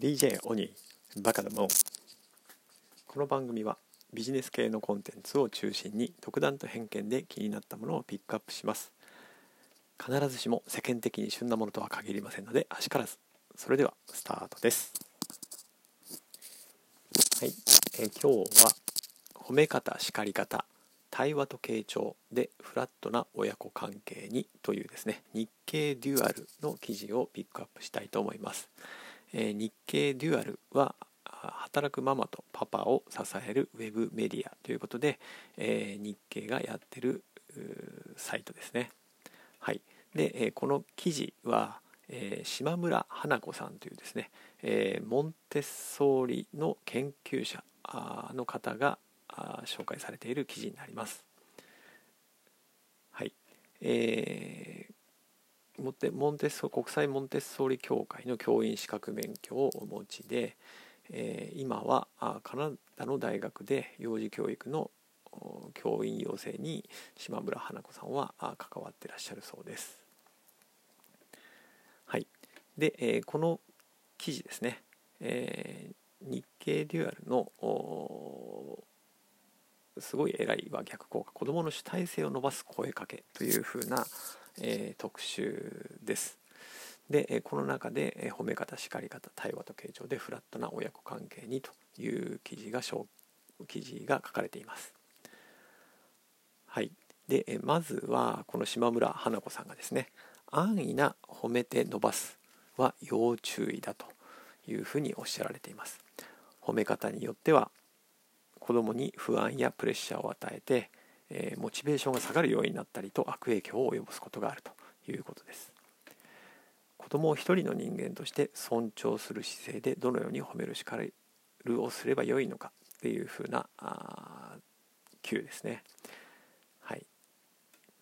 DJ オニーバカだもん。この番組はビジネス系のコンテンツを中心に独断と偏見で気になったものをピックアップします。必ずしも世間的に旬なものとは限りませんのであしからず。それではスタートです。はい、えー、今日は褒め方叱り方対話と傾聴でフラットな親子関係にというですね日経デュアルの記事をピックアップしたいと思います、えー、日経デュアルは働くママとパパを支えるウェブメディアということで、えー、日経がやってるサイトですね。はい。で、えー、この記事は、え島村花子さんというですね、えモンテッソーリの研究者の方が紹介されている記事になります。はい、えー、モテモンテッソ国際モンテッソーリ協会の教員資格免許をお持ちで、えー、今はカナダの大学で幼児教育の教員養成に島村花子さんは関わってらっしゃるそうです。はい、で、えー、この記事ですね、えー、日経デュアルのすごい偉いは逆効果子どもの主体性を伸ばす声かけというふうな、えー、特集です。でえこの中でえ褒め方叱り方対話と傾聴でフラットな親子関係にという記事が記事が書かれています。はい、でえまずはこの島村花子さんがですね安易な褒めて伸ばすは要注意だというふうにおっしゃられています。褒め方によっては子供に不安やプレッシャーを与えて、えー、モチベーションが下がる要因になったりと悪影響を及ぼすことがあるということです。子供を一人の人間として尊重する姿勢でどのように褒める叱るをすればよいのかっていうふうなあ Q ですね。はい。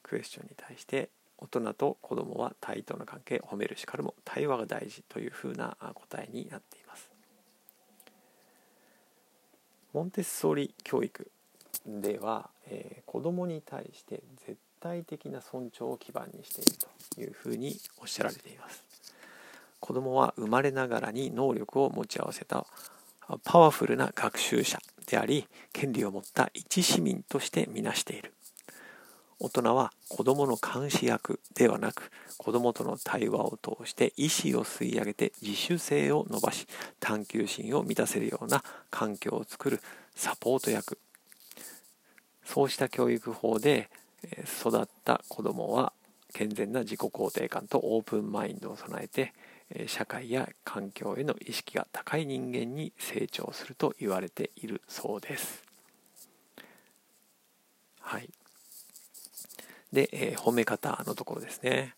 クエスチョンに対して大人と子供は対等な関係褒める叱るも対話が大事というふうな答えになっています。モンテッソーリ教育では、えー、子どもに対して絶対的な尊重を基盤にしているというふうにおっしゃられています。子どもは生まれながらに能力を持ち合わせたパワフルな学習者であり権利を持った一市民としてみなしている。大人は子どもの監視役ではなく子どもとの対話を通して意思を吸い上げて自主性を伸ばし探求心を満たせるような環境を作るサポート役。そうした教育法で育った子どもは健全な自己肯定感とオープンマインドを備えて社会や環境への意識が高い人間に成長すると言われているそうです。はいで、えー、褒め方のところですね。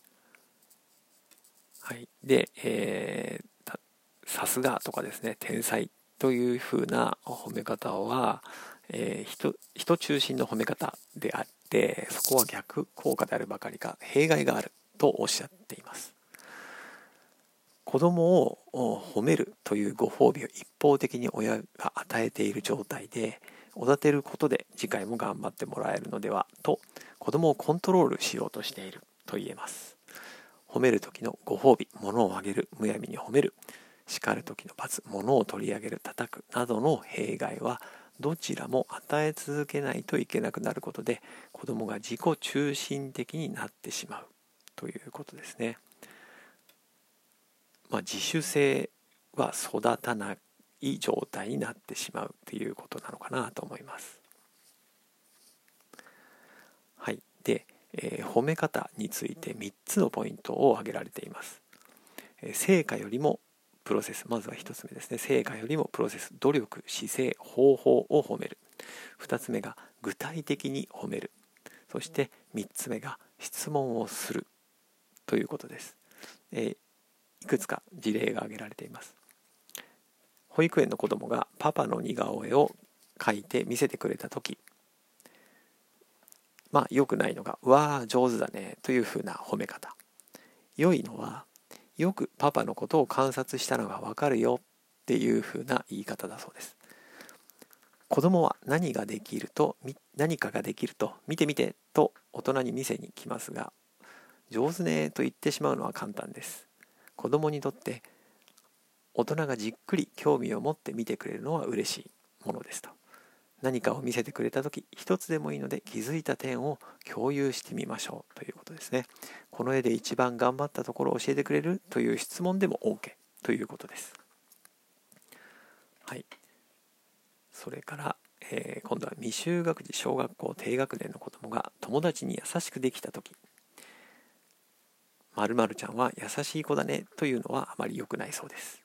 はい。で、えー、さすがとかですね、天才というふうな褒め方は、えー、人人中心の褒め方であってそこは逆効果であるばかりか弊害があるとおっしゃっています。子供を褒めるというご褒美を一方的に親が与えている状態でおだてることで次回も頑張ってもらえるのではと子供をコントロールしようとしていると言えます。褒める時のご褒美物をあげるむやみに褒める叱る時の罰物を取り上げる叩くなどの弊害はどちらも与え続けないといけなくなることで子供が自己中心的になってしまうということですね。まあ、自主性は育たない状態になってしまうということなのかなと思います。はい、で、えー、褒め方について3つのポイントを挙げられています。えー、成果よりもプロセスまずは1つ目ですね。成果よりもプロセス努力姿勢方法を褒める。2つ目が具体的に褒める。そして3つ目が質問をする。ということです、えー、いくつか事例が挙げられています。保育園の子供がパパの似顔絵を描いて見せてくれた時まあ良くないのが「わー上手だね」というふうな褒め方。良いのはよくパパのことを観察したのがわかるよっていうふうな言い方だそうです。子供は何ができると何かができると見て見てと大人に見せに来ますが上手ねと言ってしまうのは簡単です。子供にとって大人がじっくり興味を持って見てくれるのは嬉しいものですと。何かを見せてくれた時一つでもいいので気づいた点を共有してみましょうということですね。この絵で一番頑張ったところを教えてくれるという質問でも OK ということです。はい。それから、えー、今度は未就学児小学校低学年の子供が友達に優しくできた時。まるちゃんは優しい子だねというのはあまり良くないそうです。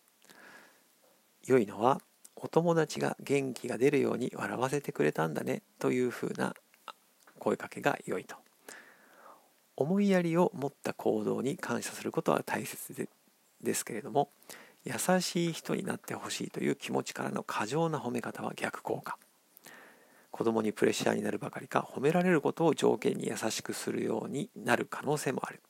良いのはお友達が元気が出るように笑わせてくれたんだねというふうな声かけが良いと。思いやりを持った行動に感謝することは大切でですけれども優しい人になってほしいという気持ちからの過剰な褒め方は逆効果。子供にプレッシャーになるばかりか褒められることを条件に優しくするようになる可能性もある。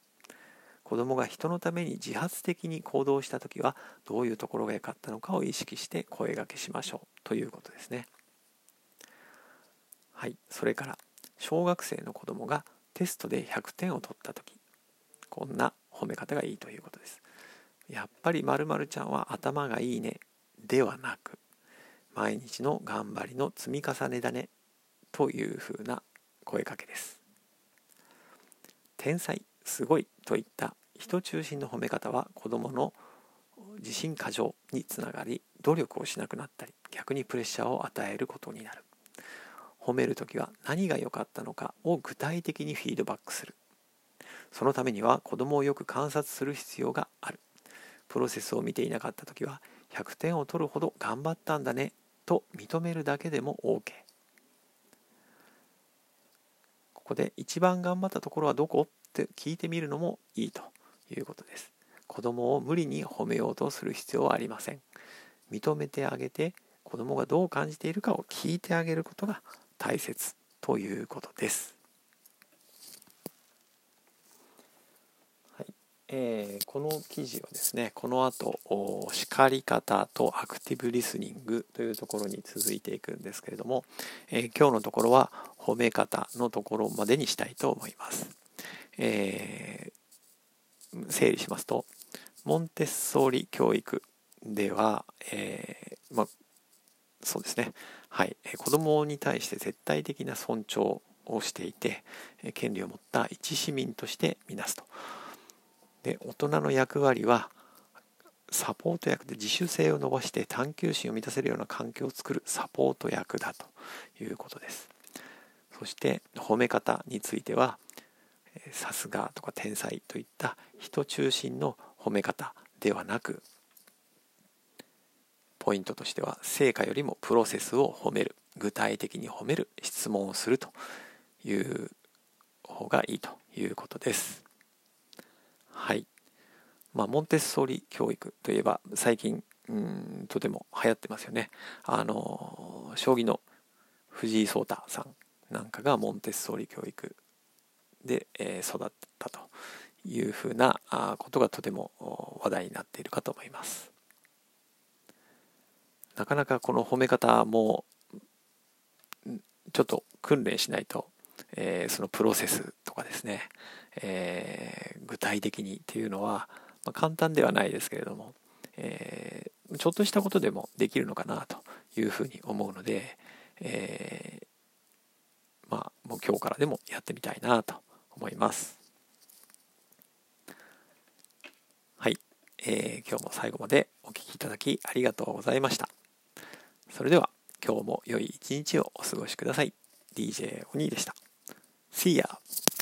子供が人のために自発的に行動した時はどういうところが良かったのかを意識して声がけしましょうということですね。はい。それから小学生の子供がテストで100点を取った時こんな褒め方がいいということです。やっぱりまるちゃんは頭がいいねではなく毎日の頑張りの積み重ねだねというふうな声かけです。天才すごいといった人中心の褒め方は子どもの自信過剰につながり努力をしなくなったり逆にプレッシャーを与えることになる。褒める時は何が良かったのかを具体的にフィードバックする。そのためには子供をよく観察する必要がある。プロセスを見ていなかった時は100点を取るほど頑張ったんだねと認めるだけでも OK ここで一番頑張ったところはどこ？って聞いてみるのもいいと。いうことです。子供を無理に褒めようとする必要はありません。認めてあげて子供がどう感じているかを聞いてあげることが大切ということです。はい。えー、この記事はですねこの後叱り方とアクティブリスニングというところに続いていくんですけれども、えー、今日のところは褒め方のところまでにしたいと思います、えー、整理しますとモンテッソーリ教育では、えまそうですね。はい。子供に対して絶対的な尊重をしていて権利を持った一市民としてみなすと。で大人の役割はサポート役で自主性を伸ばして探求心を満たせるような環境を作るサポート役だということです。そして褒め方についてはさすがとか天才といった人中心の褒め方ではなくポイントとしては成果よりもプロセスを褒める具体的に褒める質問をするという方がいいということですはい。まあ、モンテッソーリ教育といえば最近うんとても流行ってますよね。あの将棋の藤井聡太さんなんかがモンテッソーリ教育で、え、育ったというふうなことがとても話題になっているかと思います。なかなかこの褒め方もちょっと訓練しないと、えー、そのプロセスとかですね、えー、具体的にっていうのは、まあ、簡単ではないですけれども、えー、ちょっとしたことでもできるのかなというふうに思うので、え、まあもう今日からでもやってみたいなと思います。はい、えー、今日も最後までお聴きいただきありがとうございました。それでは今日も良い一日をお過ごしください。DJ お兄でした。See ya!